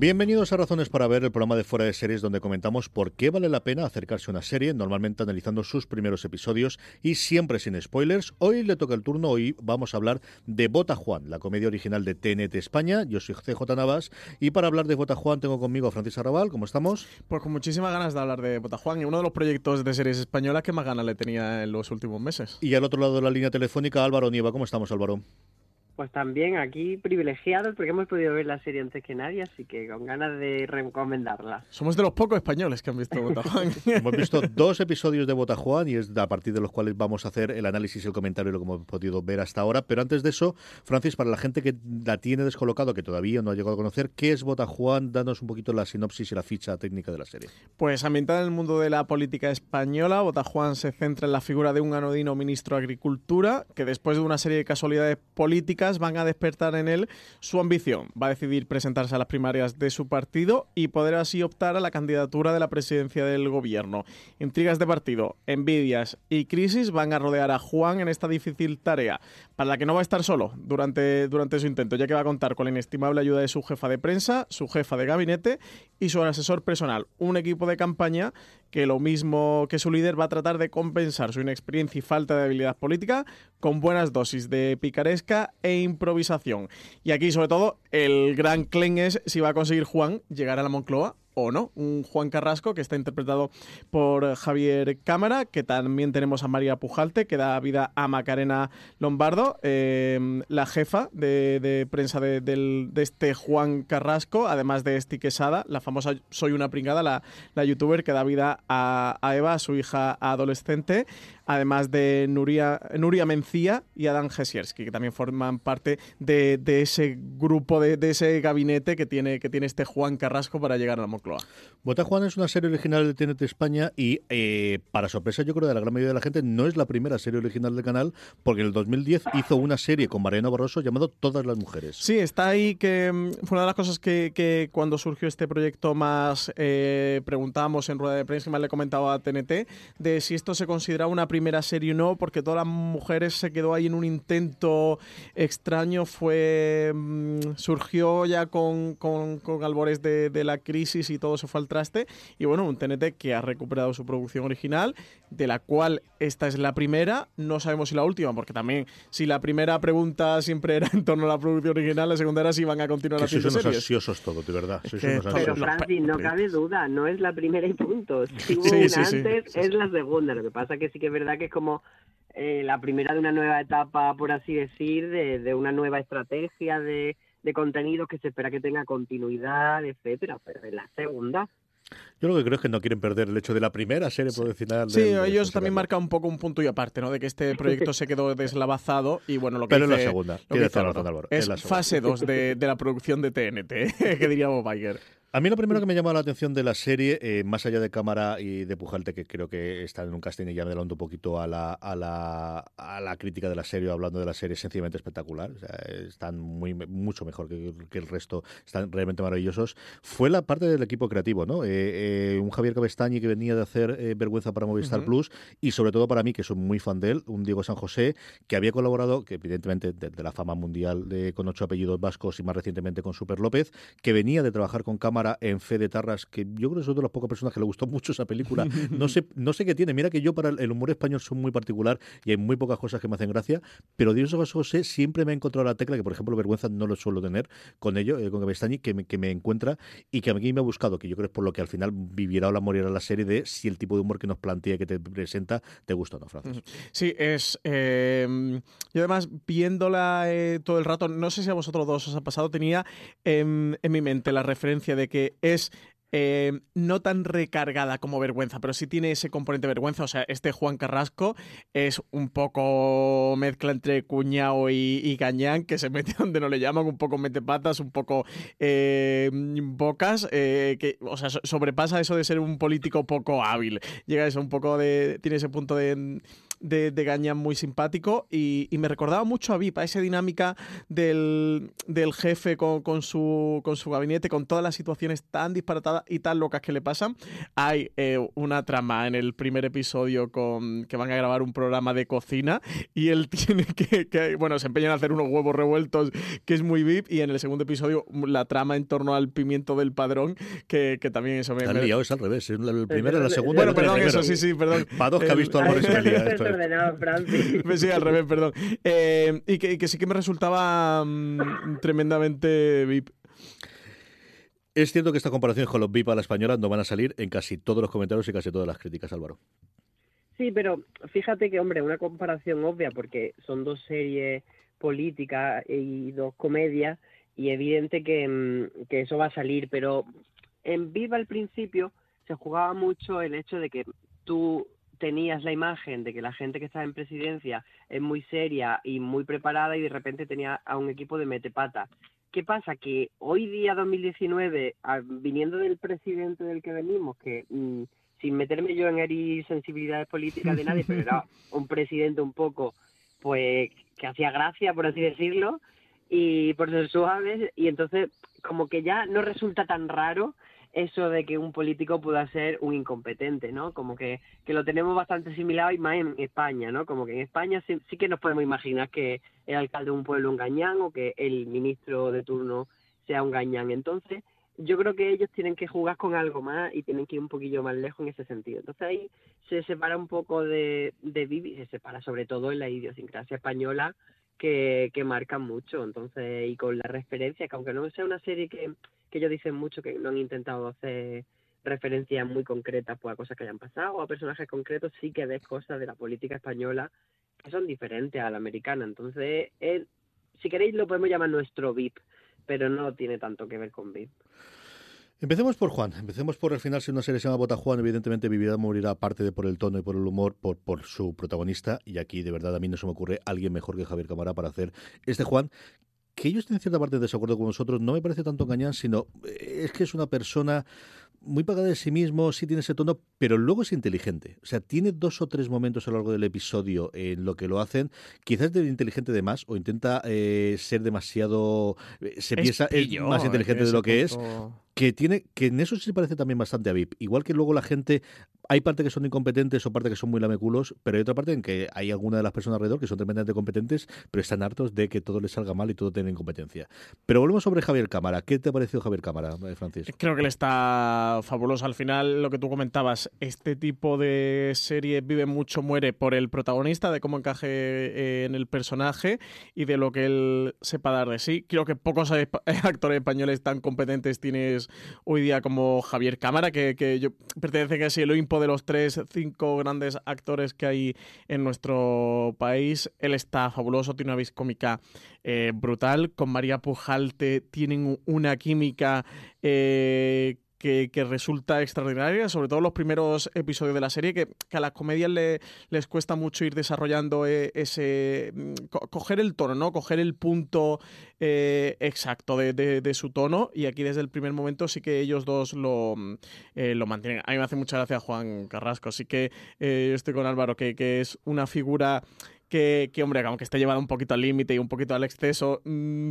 Bienvenidos a Razones para Ver, el programa de Fuera de Series donde comentamos por qué vale la pena acercarse a una serie, normalmente analizando sus primeros episodios y siempre sin spoilers. Hoy le toca el turno, hoy vamos a hablar de Bota Juan, la comedia original de TNT España. Yo soy CJ Navas y para hablar de Bota Juan tengo conmigo a Francis Arrabal. ¿Cómo estamos? Pues con muchísimas ganas de hablar de Bota Juan y uno de los proyectos de series españolas que más ganas le tenía en los últimos meses. Y al otro lado de la línea telefónica, Álvaro Nieva. ¿Cómo estamos, Álvaro? Pues también aquí privilegiados porque hemos podido ver la serie antes que nadie, así que con ganas de recomendarla. Somos de los pocos españoles que han visto Botajuan. hemos visto dos episodios de Botajuan y es a partir de los cuales vamos a hacer el análisis y el comentario de lo que hemos podido ver hasta ahora. Pero antes de eso, Francis, para la gente que la tiene descolocado, que todavía no ha llegado a conocer, ¿qué es Botajuan? Danos un poquito la sinopsis y la ficha técnica de la serie. Pues ambientada en el mundo de la política española, Botajuan se centra en la figura de un anodino ministro de Agricultura que después de una serie de casualidades políticas van a despertar en él su ambición. Va a decidir presentarse a las primarias de su partido y poder así optar a la candidatura de la presidencia del gobierno. Intrigas de partido, envidias y crisis van a rodear a Juan en esta difícil tarea, para la que no va a estar solo durante, durante su intento, ya que va a contar con la inestimable ayuda de su jefa de prensa, su jefa de gabinete y su asesor personal, un equipo de campaña que lo mismo que su líder va a tratar de compensar su inexperiencia y falta de habilidad política con buenas dosis de picaresca e improvisación. Y aquí, sobre todo, el gran clen es si va a conseguir Juan llegar a la Moncloa o no. Un Juan Carrasco que está interpretado por Javier Cámara, que también tenemos a María Pujalte, que da vida a Macarena Lombardo, em, la jefa de, prensa de, este Juan Carrasco, además de Esti Quesada, la famosa Soy una pringada, la, la youtuber que da vida a, a Eva, su hija adolescente además de Nuria, Nuria Mencía y Adán Jesierski, que también forman parte de, ese grupo, de, ese gabinete que tiene, que tiene este Juan Carrasco para llegar a la Moncloa. Bota Juan es una serie original de TNT España y, eh, para sorpresa yo creo de la gran mayoría de la gente, no es la primera serie original del canal, porque en el 2010 hizo una serie con Mariano Barroso llamado Todas las Mujeres. Sí, está ahí que mm, fue una de las cosas que, cuando surgió este proyecto más eh, preguntábamos en rueda de prensa y más le comentaba a TNT, de si esto se considera una primera primera serie no, porque todas las mujeres se quedó ahí en un intento extraño, fue mm, surgió ya con, con, con albores de, de, la crisis y todo se fue al traste. Y bueno, un TNT que ha recuperado su producción original, de la cual esta es la primera, no sabemos si la última, porque también si la primera pregunta siempre era en torno a la producción original, la segunda era si van a continuar haciendo series. unos ansiosos todo, de verdad. Pero Francis, no cabe duda, no es la primera y punto. Si hubo una antes, es la segunda. Lo que pasa que sí que es verdad que es como eh, la primera de una nueva etapa, por así decir, de, de una nueva estrategia de, de contenido que se espera que tenga continuidad, etcétera, pero en la segunda yo lo que creo es que no quieren perder el hecho de la primera serie profesional. Sí, ellos también marcan un poco un punto y aparte, ¿no? De que este proyecto se quedó deslavazado y bueno, lo que Pero dice, la segunda, es, fase 2 de, de, la producción de TNT, que diría Bob Iger. A mí lo primero que me llamó la atención de la serie, eh, más allá de cámara y de Pujalte, que creo que está en un casting y ya me adelanto un poquito a la, a la, a la crítica de la serie, hablando de la serie, sencillamente espectacular. O sea, están muy, mucho mejor que, el resto, están realmente maravillosos. Fue la parte del equipo creativo, ¿no? Eh, eh, un Javier Cabestañi que venía de hacer Vergüenza para Movistar Plus y sobre todo para mí, que soy muy fan de él, un Diego San José, que había colaborado, que evidentemente de, la fama mundial de, con ocho apellidos vascos y más recientemente con Super López, que venía de trabajar con cámara Cámara en Fe de Tarras, que yo creo que es una de las pocas personas que le gustó mucho esa película. No sé, no sé qué tiene. Mira que yo para el humor español soy muy particular y hay muy pocas cosas que me hacen gracia, pero Dios José siempre me ha encontrado la tecla que, por ejemplo, vergüenza no lo suelo tener con ello, eh, con Gabestani, que me, que me encuentra y que a mí me ha buscado, que yo creo que es por lo que al final vivirá o la morirá la serie de si el tipo de humor que nos plantea y que te presenta te gusta o no, Francis. Sí, es. Eh, yo además, viéndola eh, todo el rato, no sé si a vosotros dos os ha pasado, tenía en mi mente la referencia de que es eh, no tan recargada como vergüenza, pero sí tiene ese componente de vergüenza. O sea, este Juan Carrasco es un poco mezcla entre cuñado y, gañán, que se mete donde no le llaman, un poco mete patas, un poco eh, bocas, eh, que, o sea, sobrepasa eso de ser un político poco hábil. Llega eso un poco de. tiene ese punto de de, de muy simpático y, me recordaba mucho a Vipa, esa dinámica del, jefe con, su, con su gabinete, con todas las situaciones tan disparatadas y tan locas que le pasan. Hay eh, una trama en el primer episodio con que van a grabar un programa de cocina y él tiene que, bueno, se empeñan a hacer unos huevos revueltos que es muy VIP y en el segundo episodio la trama en torno al pimiento del padrón que, también eso me... Liado, es al revés, el primero y la segunda. Bueno, perdón, eso sí, sí, perdón. Para dos que ha visto algo esto ordenado, Francis. sí, al revés, perdón. Eh, y, que, sí que me resultaba mm, tremendamente VIP. Es cierto que esta comparación con los VIP a la española no van a salir en casi todos los comentarios y casi todas las críticas, Álvaro. Sí, pero fíjate que, hombre, una comparación obvia porque son dos series políticas y dos comedias y evidente que, mm, que eso va a salir, pero en Viva al principio se jugaba mucho el hecho de que tú tenías la imagen de que la gente que está en presidencia es muy seria y muy preparada y de repente tenía a un equipo de metepata. ¿Qué pasa? Que hoy día 2019, viniendo del presidente del que venimos, que mm, sin meterme yo en herir sensibilidades políticas de nadie, pero era un presidente un poco, pues, que hacía gracia, por así decirlo, y por ser suaves, y entonces como que ya no resulta tan raro eso de que un político pueda ser un incompetente, ¿no? Como que, que lo tenemos bastante similar y más en España, ¿no? Como que en España sí, que nos podemos imaginar que el alcalde de un pueblo un gañán o que el ministro de turno sea un gañán. Entonces, yo creo que ellos tienen que jugar con algo más y tienen que ir un poquillo más lejos en ese sentido. Entonces ahí se separa un poco de, de Vivi, se separa sobre todo en la idiosincrasia española que, que marca mucho. Entonces, y con la referencia, que aunque no sea una serie que que ellos dicen mucho que no han intentado hacer referencias muy concretas pues, a cosas que hayan pasado o a personajes concretos, sí que ves cosas de la política española que son diferentes a la americana. Entonces, si queréis lo podemos llamar nuestro VIP, pero no tiene tanto que ver con VIP. Empecemos por Juan, empecemos por el final, si una serie se llama Bota Juan, evidentemente Vivirá morirá aparte de por el tono y por el humor, por, por su protagonista, y aquí de verdad a mí no se me ocurre alguien mejor que Javier Cámara para hacer este Juan, que ellos tienen cierta parte de desacuerdo con nosotros, no me parece tanto engañar, sino eh, es que es una persona muy pagada de sí mismo, sí tiene ese tono, pero luego es inteligente. O sea, tiene dos o tres momentos a lo largo del episodio en lo que lo hacen. Quizás es inteligente de más o intenta eh, ser demasiado. Eh, se piensa es más inteligente de lo que es que tiene que en eso sí se parece también bastante a VIP. Igual que luego la gente, hay parte que son incompetentes o parte que son muy lameculos, pero hay otra parte en que hay alguna de las personas alrededor que son tremendamente competentes, pero están hartos de que todo les salga mal y todo tiene incompetencia. Pero volvemos sobre Javier Cámara. ¿Qué te ha parecido Javier Cámara, eh, Francis? Creo que le está fabuloso. Al final, lo que tú comentabas, este tipo de serie vive mucho, muere por el protagonista, de cómo encaje eh, en el personaje y de lo que él sepa dar de sí. Creo que pocos actores españoles tan competentes tienes hoy día como Javier Cámara, que, pertenece casi el Olimpo de los tres, cinco grandes actores que hay en nuestro país. Él está fabuloso, tiene una vis cómica eh, brutal. Con María Pujalte tienen una química eh, que, resulta extraordinaria, sobre todo los primeros episodios de la serie, que, a las comedias les cuesta mucho ir desarrollando eh, ese. Mm, coger el tono, ¿no? Coger el punto eh, exacto de, su tono. Y aquí desde el primer momento sí que ellos dos lo, mm, eh, lo mantienen. A mí me hace mucha gracia Juan Carrasco. Así que yo estoy con Álvaro, que, que es una figura que, que, hombre, aunque esté llevada un poquito al límite y un poquito al exceso, mm,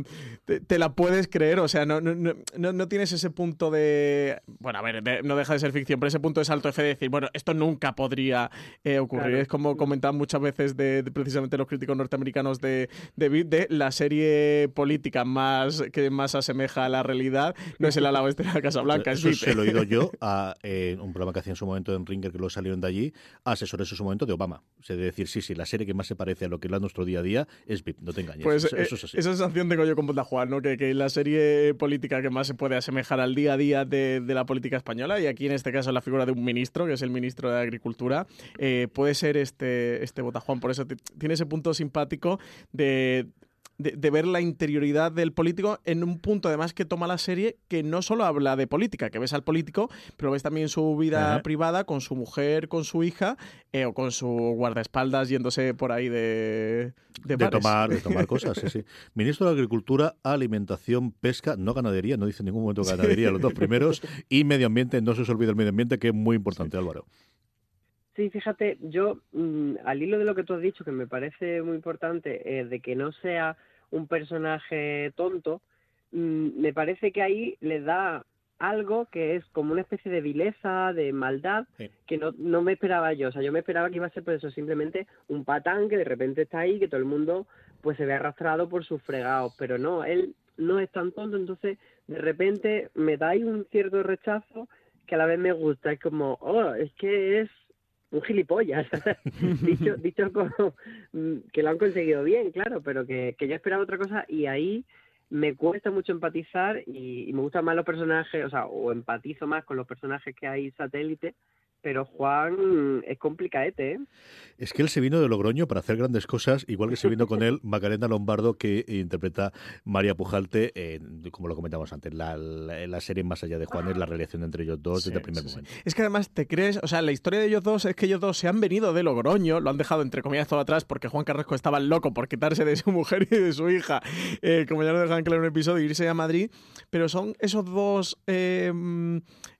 te, la puedes creer, o sea, no, no, no, no, tienes ese punto de, bueno, a ver, no deja de ser ficción, pero ese punto de salto F de decir, bueno, esto nunca podría eh, ocurrir. Es como comentaban muchas veces de, precisamente los críticos norteamericanos de, de, de la serie política más que más asemeja a la realidad, no es el ala oeste de la Casa Blanca, Eso se lo he oído yo a un programa que hacía en su momento en Ringer, que lo salieron de allí, a asesores en su momento de Obama. O sea, de decir, sí, sí, la serie que más se parece a lo que es nuestro día a día es VIP, no te engañes. Pues eso, eh, es así. esa sensación tengo yo con Juan, ¿no? Que, que, la serie política que más se puede asemejar al día a día de, de, la política española, y aquí en este caso la figura de un ministro, que es el ministro de Agricultura, eh, puede ser este, este Botajuan. Por eso tiene ese punto simpático de de, ver la interioridad del político en un punto además que toma la serie que no solo habla de política, que ves al político, pero ves también su vida privada con su mujer, con su hija eh, o con su guardaespaldas yéndose por ahí de... De, tomar, de tomar cosas, sí, sí. Ministro de Agricultura, Alimentación, Pesca, no ganadería, no dice en ningún momento ganadería, los dos primeros, y medio ambiente, no se os olvide el medio ambiente, que es muy importante, Álvaro. Sí, fíjate, yo mm, al hilo de lo que tú has dicho, que me parece muy importante, eh, de que no sea un personaje tonto, mm, me parece que ahí le da algo que es como una especie de vileza, de maldad, que no, no me esperaba yo. O sea, yo me esperaba que iba a ser por eso simplemente un patán que de repente está ahí, que todo el mundo pues se ve arrastrado por sus fregados, pero no, él no es tan tonto, entonces de repente me da ahí un cierto rechazo que a la vez me gusta, es como, oh, es que es un gilipollas, dicho, dicho como mm, que lo han conseguido bien, claro, pero que, que yo esperaba otra cosa y ahí me cuesta mucho empatizar y, y, me gustan más los personajes, o sea, o empatizo más con los personajes que hay satélite pero Juan es complicadete, ¿eh? Es que él se vino de Logroño para hacer grandes cosas, igual que se vino con él Macarena Lombardo, que interpreta María Pujalte, como lo comentamos antes, la, la, serie Más allá de Juan es la relación entre ellos dos desde el primer momento. Es que además te crees, o sea, la historia de ellos dos es que ellos dos se han venido de Logroño, lo han dejado entre comillas todo atrás porque Juan Carrasco estaba loco por quitarse de su mujer y de su hija, eh, como ya lo dejan claro en un episodio, irse a Madrid, pero son esos dos, eh,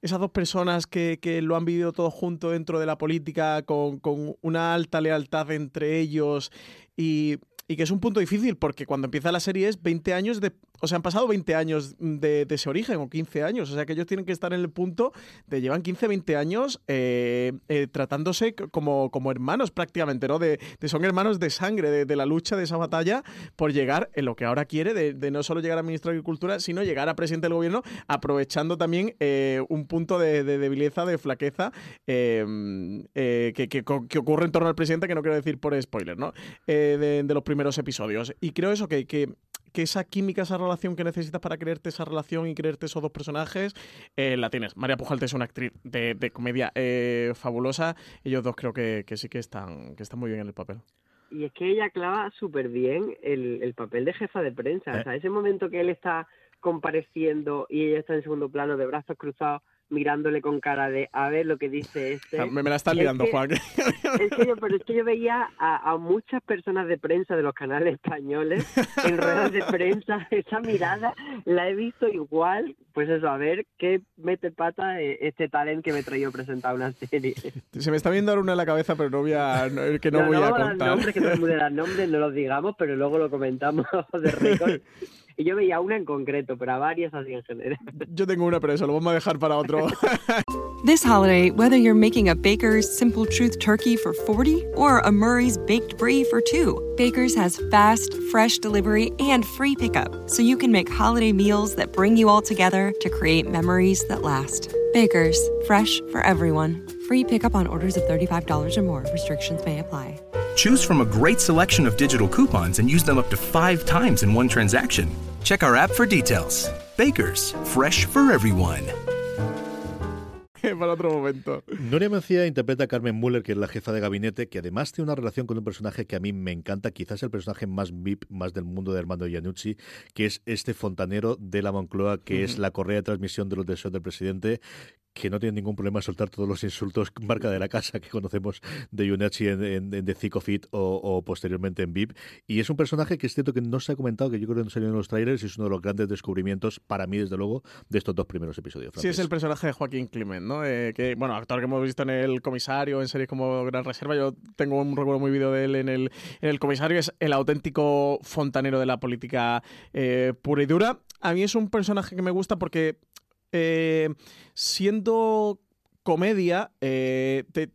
esas dos personas que, que lo han vivido todo junto dentro de la política, con, una alta lealtad entre ellos y, y que es un punto difícil porque cuando empieza la serie es 20 años de o sea, han pasado 20 años de, ese origen, o 15 años. O sea, que ellos tienen que estar en el punto de llevan 15, 20 años eh, eh, tratándose como, como hermanos prácticamente, ¿no? De, son hermanos de sangre, de, la lucha, de esa batalla por llegar en lo que ahora quiere, de, no solo llegar a ministro de Agricultura, sino llegar a presidente del gobierno, aprovechando también eh, un punto de, debileza, de flaqueza que, que, ocurre en torno al presidente, que no quiero decir por spoiler, ¿no? de, los primeros episodios. Y creo eso, que, que que esa química, esa relación que necesitas para creerte esa relación y creerte esos dos personajes, eh, la tienes. María Pujalte es una actriz de, comedia eh, fabulosa. Ellos dos creo que, sí que están, que están muy bien en el papel. Y es que ella clava súper bien el, papel de jefa de prensa. O sea, ese momento que él está compareciendo y ella está en segundo plano de brazos cruzados mirándole con cara de a ver lo que dice este. Me, la estás liando, Juan. Es que yo, pero es que yo veía a, muchas personas de prensa de los canales españoles en ruedas de prensa, esa mirada la he visto igual, pues eso, a ver qué mete pata eh, este talent que me traído presentar una serie. Se me está viendo ahora una en la cabeza, pero no voy a, que no, voy a contar. Nombres, que no nombres, no los digamos, pero luego lo comentamos de récord. Y yo veía una en concreto, pero a varias así en general. Yo tengo una, pero eso lo vamos a dejar para otro. This holiday, whether you're making a Baker's Simple Truth turkey for 40 or a Murray's Baked Brie for 2, Baker's has fast, fresh delivery and free pickup, so you can make holiday meals that bring you all together to create memories that last. Baker's, fresh for everyone. Free pickup on orders of $35 or more. Restrictions may apply. Choose from a great selection of digital coupons and use them up to five times in one transaction. Check our app for details. Bakers, fresh for everyone. Para otro momento. Noria Mencía interpreta a Carmen Müller, que es la jefa de gabinete, que además tiene una relación con un personaje que a mí me encanta, quizás el personaje más VIP, más del mundo de Armando Iannucci, que es este fontanero de la Moncloa, que es la correa de transmisión de los deseos del presidente, que no tiene ningún problema en soltar todos los insultos marca de la casa que conocemos de Yunachi en, The Thick of It o, posteriormente en VIP. Y es un personaje que es cierto que no se ha comentado, que yo creo que no salió en los trailers y es uno de los grandes descubrimientos, para mí, desde luego, de estos dos primeros episodios. Sí, es el personaje de Joaquín Clement, ¿no? Eh, que, bueno, actor que hemos visto en El Comisario, en series como Gran Reserva. Yo tengo un recuerdo muy vídeo de él en el, en el Comisario. Es el auténtico fontanero de la política eh, pura y dura. A mí es un personaje que me gusta porque eh, siendo comedia, eh, te,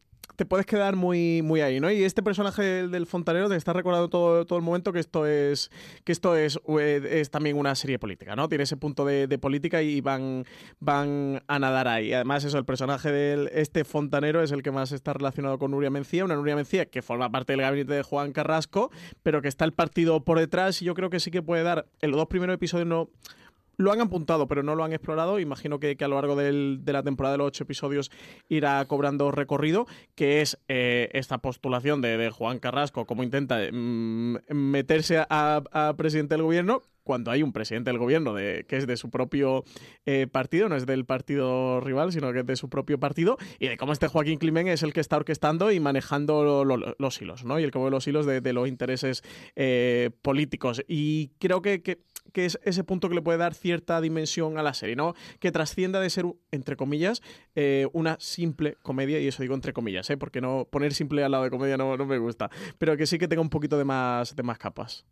puedes quedar muy, muy ahí, ¿no? Y este personaje del, fontanero te está recordando todo, todo el momento que esto es que esto es, eh, es también una serie política, ¿no? Tiene ese punto de, política y van, van a nadar ahí. Además, eso, el personaje de este fontanero es el que más está relacionado con Nuria Mencía, una Nuria Mencía que forma parte del gabinete de Juan Carrasco, pero que está el partido por detrás y yo creo que sí que puede dar, en los dos primeros episodios no lo han apuntado, pero no lo han explorado. Imagino que, a lo largo de la temporada de los ocho episodios irá cobrando recorrido, que es eh, esta postulación de, Juan Carrasco, cómo intenta mm, meterse a, presidente del gobierno, cuando hay un presidente del gobierno que es de su propio eh, partido, no es del partido rival, sino que es de su propio partido, y de cómo este Joaquín Climen es el que está orquestando y manejando los hilos, ¿no? Y el que mueve los hilos de, los intereses eh, políticos. Y creo que, que es ese punto que le puede dar cierta dimensión a la serie, ¿no? Que trascienda de ser, entre comillas, eh, una simple comedia, y eso digo entre comillas. Porque no poner simple al lado de comedia no, no me gusta, pero que sí que tenga un poquito de más, de más capas.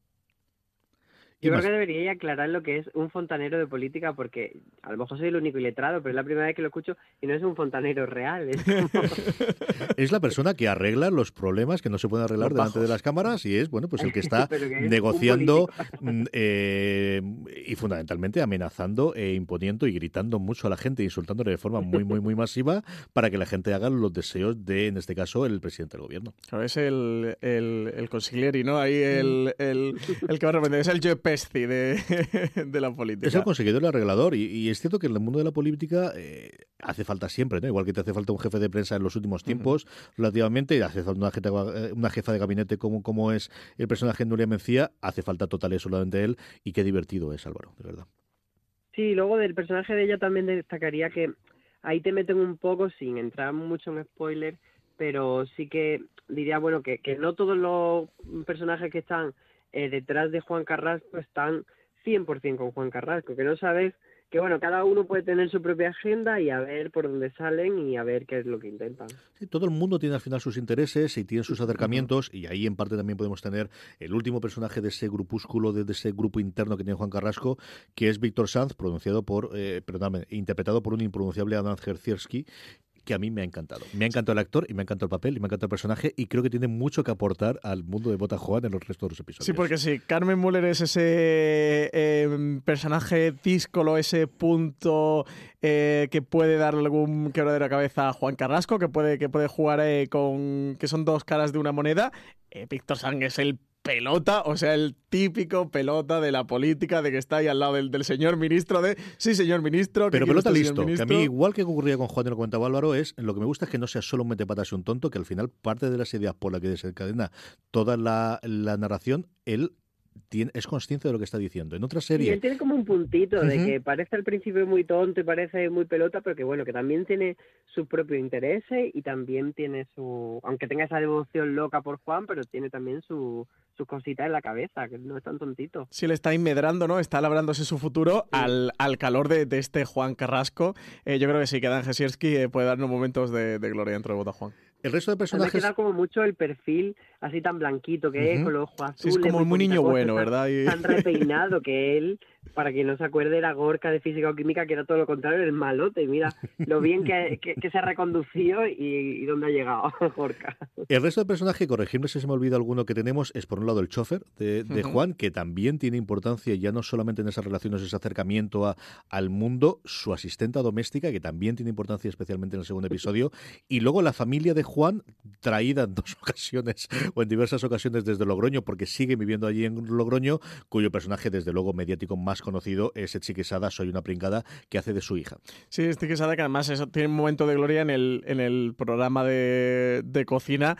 Yo creo que debería aclarar lo que es un fontanero de política, porque a lo mejor soy el único iletrado, pero es la primera vez que lo escucho y no es un fontanero real. Es, la persona que arregla los problemas que no se pueden arreglar delante de las cámaras y es, bueno, pues el que está negociando mm, eh, y fundamentalmente amenazando e imponiendo y gritando mucho a la gente, insultándole de forma muy, muy, muy masiva para que la gente haga los deseos de, en este caso, el presidente del gobierno. es el, el, el consiglieri, ¿no? Ahí el, el, el que va a repente, es el JP de, la política. Es el conseguidor el arreglador. Y, es cierto que en el mundo de la política eh, hace falta siempre, ¿no? Igual que te hace falta un jefe de prensa en los últimos tiempos, relativamente, hace falta una, una, jefa de gabinete como, como es el personaje de Nuria Mencía, hace falta total y solamente él. Y qué divertido es, Álvaro, de verdad. Sí, luego del personaje de ella también destacaría que ahí te meten un poco, sin entrar mucho en spoiler, pero sí que diría, bueno, que, que no todos los personajes que están eh, detrás de Juan Carrasco están 100% con Juan Carrasco, que no sabes que bueno, cada uno puede tener su propia agenda y a ver por dónde salen y a ver qué es lo que intentan. Todo el mundo tiene al final sus intereses y tiene sus acercamientos y ahí en parte también podemos tener el último personaje de ese grupúsculo, de, ese grupo interno que tiene Juan Carrasco, que es Víctor Sanz, pronunciado por, eh, interpretado por un impronunciable Adán Gerzierski, que a mí me ha encantado. Me ha encantado el actor y me ha encantado el papel y me ha encantado el personaje y creo que tiene mucho que aportar al mundo de Bota Juan en los restos de los episodios. Sí, porque sí, Carmen Müller es ese eh, personaje díscolo, ese punto eh, que puede darle algún quebradero de cabeza a Juan Carrasco, que puede, que puede jugar eh, con... que son dos caras de una moneda. Víctor Sang es el pelota, o sea, el típico pelota de la política, de que está ahí al lado del, señor ministro, de sí, señor ministro. Pero pelota listo, que a mí, igual que ocurría con Juan y lo comentaba Álvaro, es lo que me gusta es que no sea solo un metepatas y un tonto, que al final parte de las ideas por las que desencadena toda la, la narración, él es consciente de lo que está diciendo. En otra serie. Y él tiene como un puntito de que parece al principio muy tonto y parece muy pelota, pero que bueno, que también tiene su propio interés y también tiene su. Aunque tenga esa devoción loca por Juan, pero tiene también su, sus cositas en la cabeza, que no es tan tontito. Sí, le está inmedrando, ¿no? Está labrándose su futuro al, al, calor de, de, este Juan Carrasco. Eh, yo creo que sí, que Dan Jesierski eh, puede darnos momentos de, de, gloria dentro de Bota Juan. El resto de personajes. Me queda como mucho el perfil así tan blanquito que es, con los ojos azules. Sí, es como muy niño bueno, ¿verdad? Tan repeinado que él para quien no se acuerde, era Gorka de Física o Química, que era todo lo contrario, el malote. Y mira lo bien que, se ha reconducido y, dónde ha llegado Gorka. El resto de personajes, corregirme si se me olvida alguno que tenemos, es por un lado el chofer de, Juan, que también tiene importancia ya no solamente en esas relaciones, ese acercamiento a, al mundo, su asistenta doméstica, que también tiene importancia especialmente en el segundo episodio, y luego la familia de Juan, traída en dos ocasiones o en diversas ocasiones desde Logroño, porque sigue viviendo allí en Logroño, cuyo personaje desde luego mediático más más conocido es Chiquesada, Soy una pringada, que hace de su hija. Sí, Chiquesada, que además tiene un momento de gloria en el, en el programa de, de cocina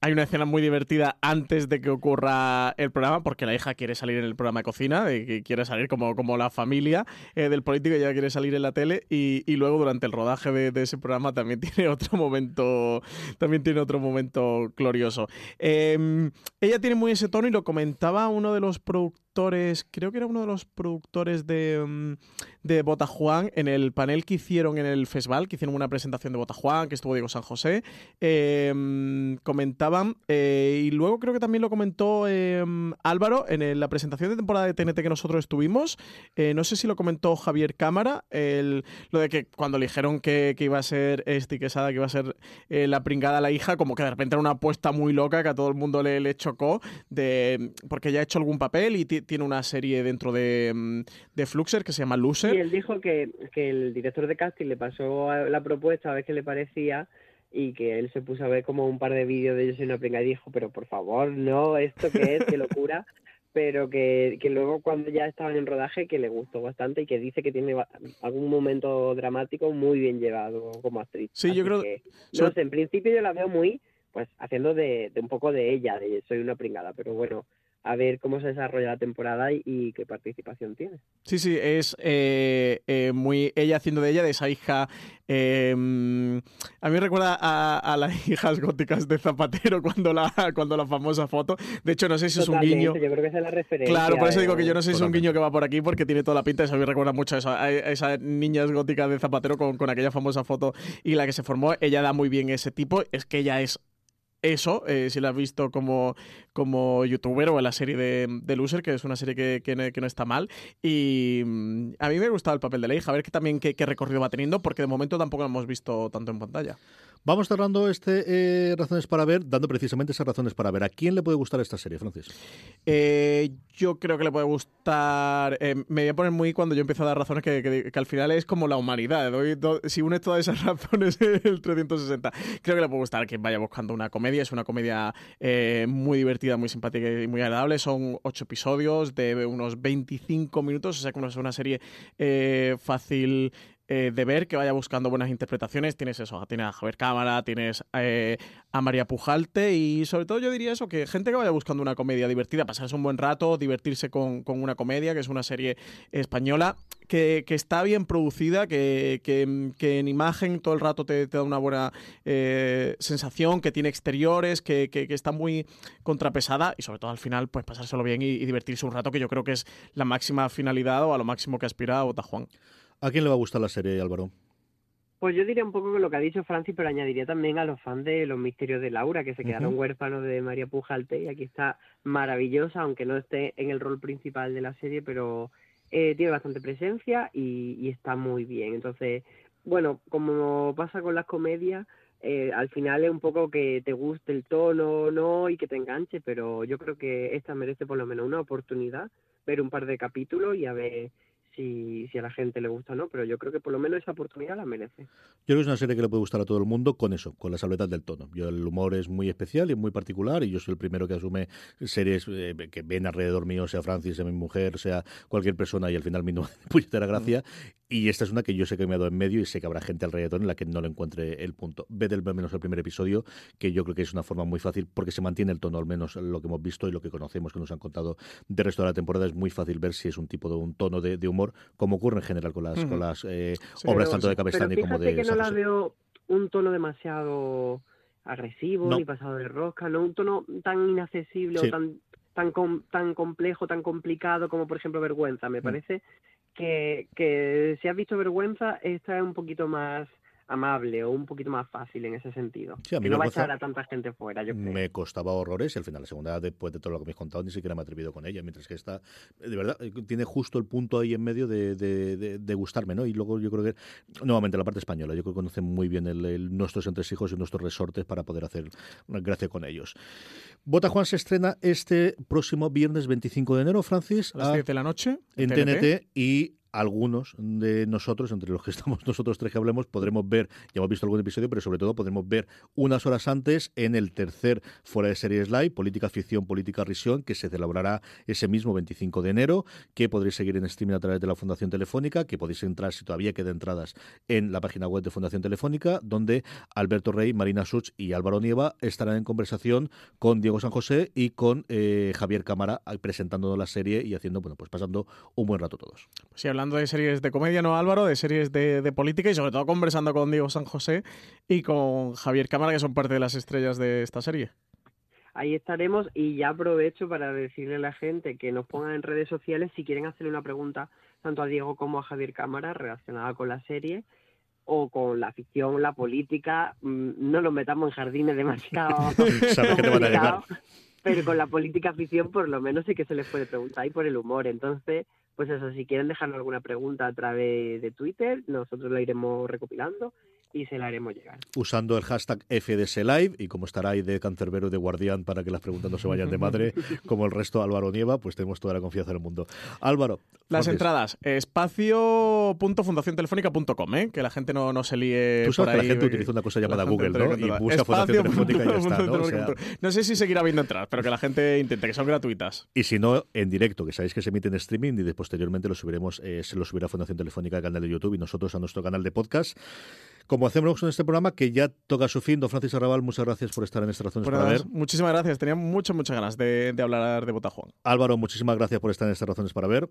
hay una escena muy divertida antes de que ocurra el programa, porque la hija quiere salir en el programa de cocina, quiere salir como, como la familia eh, del político, ella quiere salir en la tele, y, y luego durante el rodaje de, ese programa también tiene otro momento, también tiene otro momento glorioso. Em, ella tiene muy ese tono y lo comentaba uno de los productores creo que era uno de los productores de, mm, de Botajuan, en el panel que hicieron en el festival, que hicieron una presentación de Botajuan, que estuvo Diego San José, em, comentaban, eh, y luego creo que también lo comentó em, Álvaro en la presentación de temporada de TNT que nosotros estuvimos, eh, no sé si lo comentó Javier Cámara, el, lo de que cuando le dijeron que, que iba a ser este Quesada, que iba a ser eh, la pringada la hija, como que de repente era una apuesta muy loca que a todo el mundo le, chocó, de, porque ya ha hecho algún papel y tiene una serie dentro de, mm, de, Fluxer que se llama Loser. Y él dijo que, que el director de casting le pasó la propuesta a ver qué le parecía y que él se puso a ver como un par de vídeos de Yo soy una pringa y dijo, pero por favor, no, ¿esto qué es? ¡Qué locura! pero que, que, luego cuando ya estaban en rodaje que le gustó bastante y que dice que tiene algún momento dramático muy bien llevado como actriz. Sí, yo creo que... No sé, en principio yo la veo muy, pues, haciendo de, de un poco de ella, de soy una pringada, pero bueno, a ver cómo se desarrolla la temporada y, qué participación tiene. Sí, sí, es eh, eh, muy ella haciendo de ella, de esa hija. Em, a mí me recuerda a, las hijas góticas de Zapatero cuando la, cuando la famosa foto. De hecho, no sé si es un guiño. Yo creo que es la referencia. Claro, por eso digo que yo no sé si es un guiño que va por aquí porque tiene toda la pinta. Eso a mí me recuerda mucho a, eso, a esas niñas góticas de Zapatero con, con aquella famosa foto y la que se formó. Ella da muy bien ese tipo. Es que ella es eso, eh, si lo has visto como, como youtuber o en la serie de, de Loser, que es una serie que, que, no, está mal. Y mm, a mí me gustaba el papel de la hija, a ver qué también qué, qué recorrido va teniendo, porque de momento tampoco lo hemos visto tanto en pantalla. Vamos cerrando este eh, Razones para Ver, dando precisamente esas razones para ver. ¿A quién le puede gustar esta serie, Francis? Eh, yo creo que le puede gustar. Eh, me voy a poner muy cuando yo empiezo a dar razones que, al final es como la humanidad. si unes todas esas razones, el 360. Creo que le puede gustar a quien vaya buscando una comedia. Es una comedia muy divertida, muy simpática y muy agradable. Son ocho episodios de unos 25 minutos, o sea que es una serie fácil eh, de ver que vaya buscando buenas interpretaciones. Tienes eso, tienes a Javier Cámara, tienes eh, a María Pujalte y sobre todo yo diría eso, que gente que vaya buscando una comedia divertida, pasarse un buen rato, divertirse con, una comedia, que es una serie española, que, está bien producida, que, en imagen todo el rato te, da una buena eh, sensación, que tiene exteriores, que, está muy contrapesada y sobre todo al final pues pasárselo bien y, divertirse un rato, que yo creo que es la máxima finalidad o a lo máximo que aspira a Juan. ¿A quién le va a gustar la serie, Álvaro? Pues yo diría un poco con lo que ha dicho Francis, pero añadiría también a los fans de Los Misterios de Laura, que se quedaron huérfanos de María Pujalte, y aquí está maravillosa, aunque no esté en el rol principal de la serie, pero eh, tiene bastante presencia y, está muy bien. Entonces, bueno, como pasa con las comedias, eh, al final es un poco que te guste el tono, no, y que te enganche, pero yo creo que esta merece por lo menos una oportunidad, ver un par de capítulos y a ver si, si a la gente le gusta o no, pero yo creo que por lo menos esa oportunidad la merece. Yo creo que es una serie que le puede gustar a todo el mundo con eso, con la salvedad del tono. Yo el humor es muy especial y muy particular y yo soy el primero que asume series eh, que ven alrededor mío, sea Francis, sea mi mujer, sea cualquier persona y al final mi no puñetera gracia. Y esta es una que yo sé que me ha dado en medio y sé que habrá gente alrededor en la que no le encuentre el punto. Ve del menos el primer episodio, que yo creo que es una forma muy fácil porque se mantiene el tono, al menos lo que hemos visto y lo que conocemos, que nos han contado del resto de la temporada. Es muy fácil ver si es un tipo de un tono de, humor, como ocurre en general con las, con las eh, obras tanto de Cabestany como de. que no la veo un tono demasiado agresivo ni pasado de rosca, no un tono tan inaccesible o tan tan tan complejo, tan complicado como por ejemplo vergüenza. Me mm. parece que, que si has visto vergüenza, esta es un poquito más amable o un poquito más fácil en ese sentido. Sí, a mí no va a echar a tanta gente fuera, yo creo. Me costaba horrores y al final, la segunda, después de todo lo que me has contado, ni siquiera me he atrevido con ella, mientras que esta, de verdad, eh, tiene justo el punto ahí en medio de, de, gustarme, ¿no? Y luego yo creo que, nuevamente, la parte española, yo creo que conocen muy bien el, nuestros entresijos y nuestros resortes para poder hacer gracia con ellos. Bota Juan se estrena este próximo viernes 25 de enero, Francis. A las 10 de la noche. En, TNT y algunos de nosotros, entre los que estamos nosotros tres que hablemos, podremos ver, ya hemos visto algún episodio, pero sobre todo podremos ver unas horas antes en el tercer Fuera de Series Live, Política Ficción, Política Risión, que se celebrará ese mismo 25 de enero, que podréis seguir en streaming a través de la Fundación Telefónica, que podéis entrar, si todavía queda entradas, en la página web de Fundación Telefónica, donde Alberto Rey, Marina Such y Álvaro Nieva estarán en conversación con Diego San José y con eh, Javier Cámara presentando la serie y haciendo, bueno, pues pasando un buen rato todos. Sí, hablando de series de comedia, ¿no, Álvaro? De series de, de política y sobre todo conversando con Diego San José y con Javier Cámara, que son parte de las estrellas de esta serie ahí estaremos y ya aprovecho para decirle a la gente que nos pongan en redes sociales si quieren hacerle una pregunta tanto a Diego como a Javier Cámara relacionada con la serie o con la ficción, la política, mm, no nos metamos en jardines demasiado pero con la política ficción por lo menos sí que se les puede preguntar y por el humor. Entonces, pues eso, si quieren dejarnos alguna pregunta a través de Twitter, nosotros la iremos recopilando y se la haremos llegar. Usando el hashtag FDS Live y como estará ahí de cancerbero y de guardián para que las preguntas no se vayan de madre, como el resto Álvaro Nieva, pues tenemos toda la confianza en el mundo. Álvaro. Las entradas, espacio.fundaciontelefónica.com, ¿eh? que la gente no, no se líe. Tú sabes que la gente utiliza una cosa llamada Google, ¿no? Y busca Fundación Telefónica y ya está. ¿no? no sé si seguirá habiendo entradas, pero que la gente intente, que son gratuitas. Y si no, en directo, que sabéis que se emite en streaming y posteriormente lo subiremos, eh, se lo subirá Fundación Telefónica al canal de YouTube y nosotros a nuestro canal de podcast como hacemos en este programa, que ya toca su fin. Don Francis Arrabal, muchas gracias por estar en estas razones para ver. Muchísimas gracias, tenía muchas, muchas ganas de, de hablar de Botajuan. Álvaro, muchísimas gracias por estar en estas razones para ver.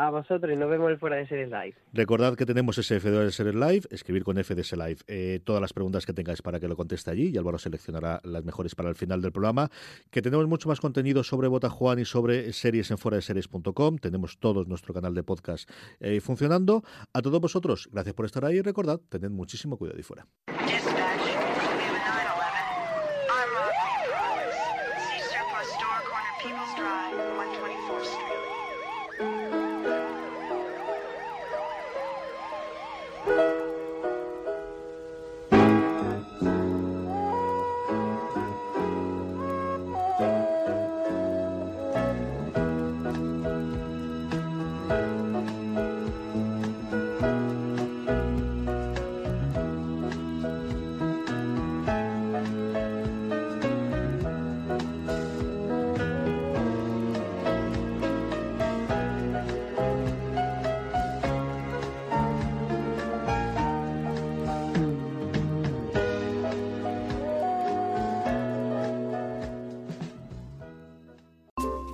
A vosotros y nos vemos fuera de series live. Recordad que tenemos ese F de series live, escribir con FDS live eh, todas las preguntas que tengáis para que lo conteste allí y Álvaro seleccionará las mejores para el final del programa. Que tenemos mucho más contenido sobre Botajuan y sobre series en fuera de series.com. Tenemos todo nuestro canal de podcast eh, funcionando. A todos vosotros, gracias por estar ahí y recordad, tened muchísimo cuidado y fuera.